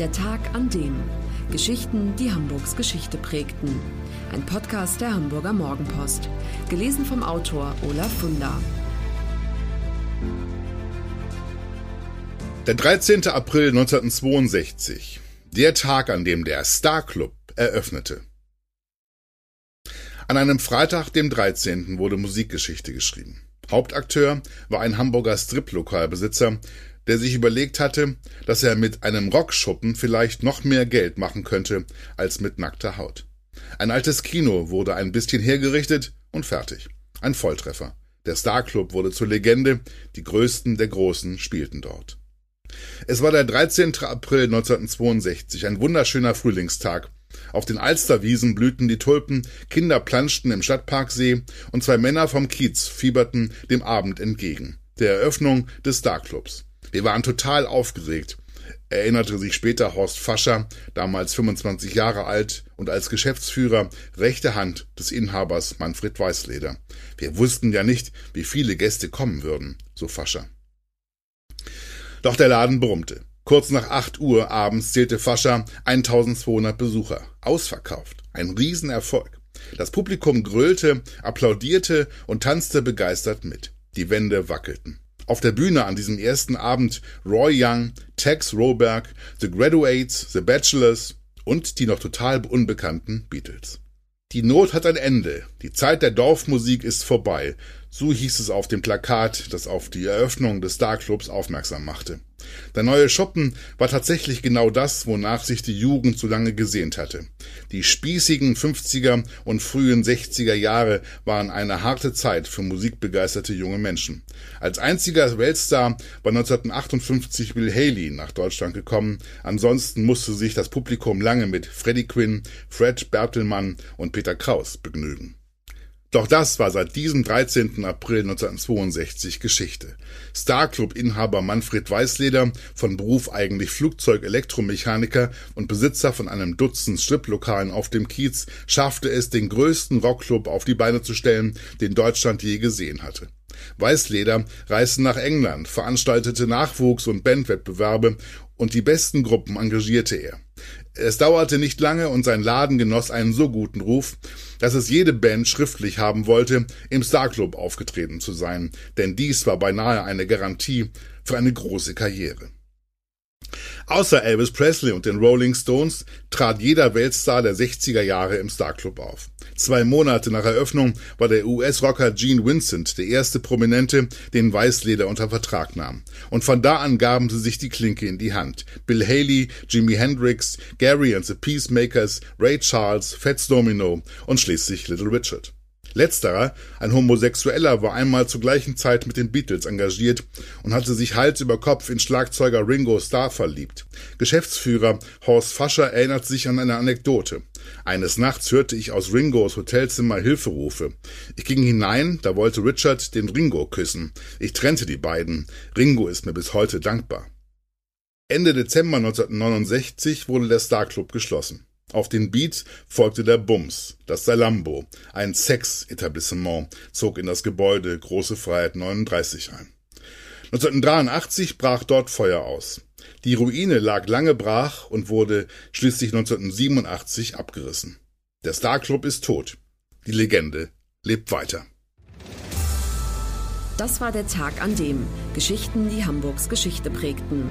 Der Tag an dem. Geschichten, die Hamburgs Geschichte prägten. Ein Podcast der Hamburger Morgenpost. Gelesen vom Autor Olaf Funder. Der 13. April 1962. Der Tag, an dem der Star Club eröffnete. An einem Freitag, dem 13., wurde Musikgeschichte geschrieben. Hauptakteur war ein Hamburger Strip-Lokalbesitzer, der sich überlegt hatte, dass er mit einem Rockschuppen vielleicht noch mehr Geld machen könnte als mit nackter Haut. Ein altes Kino wurde ein bisschen hergerichtet und fertig. Ein Volltreffer. Der Starclub wurde zur Legende, die größten der Großen spielten dort. Es war der 13. April 1962, ein wunderschöner Frühlingstag. Auf den Alsterwiesen blühten die Tulpen, Kinder planschten im Stadtparksee und zwei Männer vom Kiez fieberten dem Abend entgegen, der Eröffnung des Starclubs. Wir waren total aufgeregt, erinnerte sich später Horst Fascher, damals 25 Jahre alt und als Geschäftsführer rechte Hand des Inhabers Manfred Weißleder. Wir wussten ja nicht, wie viele Gäste kommen würden, so Fascher. Doch der Laden brummte. Kurz nach 8 Uhr abends zählte Fascher 1200 Besucher. Ausverkauft. Ein Riesenerfolg. Das Publikum grölte, applaudierte und tanzte begeistert mit. Die Wände wackelten. Auf der Bühne an diesem ersten Abend Roy Young, Tex Roberg, The Graduates, The Bachelors und die noch total unbekannten Beatles. Die Not hat ein Ende. Die Zeit der Dorfmusik ist vorbei. So hieß es auf dem Plakat, das auf die Eröffnung des Starclubs aufmerksam machte. Der neue Schuppen war tatsächlich genau das, wonach sich die Jugend so lange gesehnt hatte. Die spießigen 50er und frühen 60er Jahre waren eine harte Zeit für musikbegeisterte junge Menschen. Als einziger Weltstar war 1958 Bill Haley nach Deutschland gekommen. Ansonsten musste sich das Publikum lange mit Freddie Quinn, Fred Bertelmann und Peter Kraus begnügen. Doch das war seit diesem 13. April 1962 Geschichte. Starclub-Inhaber Manfred Weißleder, von Beruf eigentlich Flugzeug-Elektromechaniker und Besitzer von einem Dutzend Striplokalen auf dem Kiez, schaffte es, den größten Rockclub auf die Beine zu stellen, den Deutschland je gesehen hatte. Weißleder reiste nach England, veranstaltete Nachwuchs- und Bandwettbewerbe und die besten Gruppen engagierte er. Es dauerte nicht lange und sein Laden genoss einen so guten Ruf, dass es jede Band schriftlich haben wollte, im Starclub aufgetreten zu sein, denn dies war beinahe eine Garantie für eine große Karriere. Außer Elvis Presley und den Rolling Stones trat jeder Weltstar der 60er Jahre im Starclub auf. Zwei Monate nach Eröffnung war der US-Rocker Gene Vincent der erste Prominente, den Weißleder unter Vertrag nahm. Und von da an gaben sie sich die Klinke in die Hand. Bill Haley, Jimi Hendrix, Gary and the Peacemakers, Ray Charles, Fats Domino und schließlich Little Richard. Letzterer, ein Homosexueller, war einmal zur gleichen Zeit mit den Beatles engagiert und hatte sich Hals über Kopf in Schlagzeuger Ringo Starr verliebt. Geschäftsführer Horst Fascher erinnert sich an eine Anekdote. Eines Nachts hörte ich aus Ringos Hotelzimmer Hilferufe. Ich ging hinein, da wollte Richard den Ringo küssen. Ich trennte die beiden. Ringo ist mir bis heute dankbar. Ende Dezember 1969 wurde der Star Club geschlossen. Auf den Beat folgte der Bums, das Salambo, ein Sex-Etablissement, zog in das Gebäude Große Freiheit 39 ein. 1983 brach dort Feuer aus. Die Ruine lag lange brach und wurde schließlich 1987 abgerissen. Der Star Club ist tot. Die Legende lebt weiter. Das war der Tag an dem Geschichten, die Hamburgs Geschichte prägten.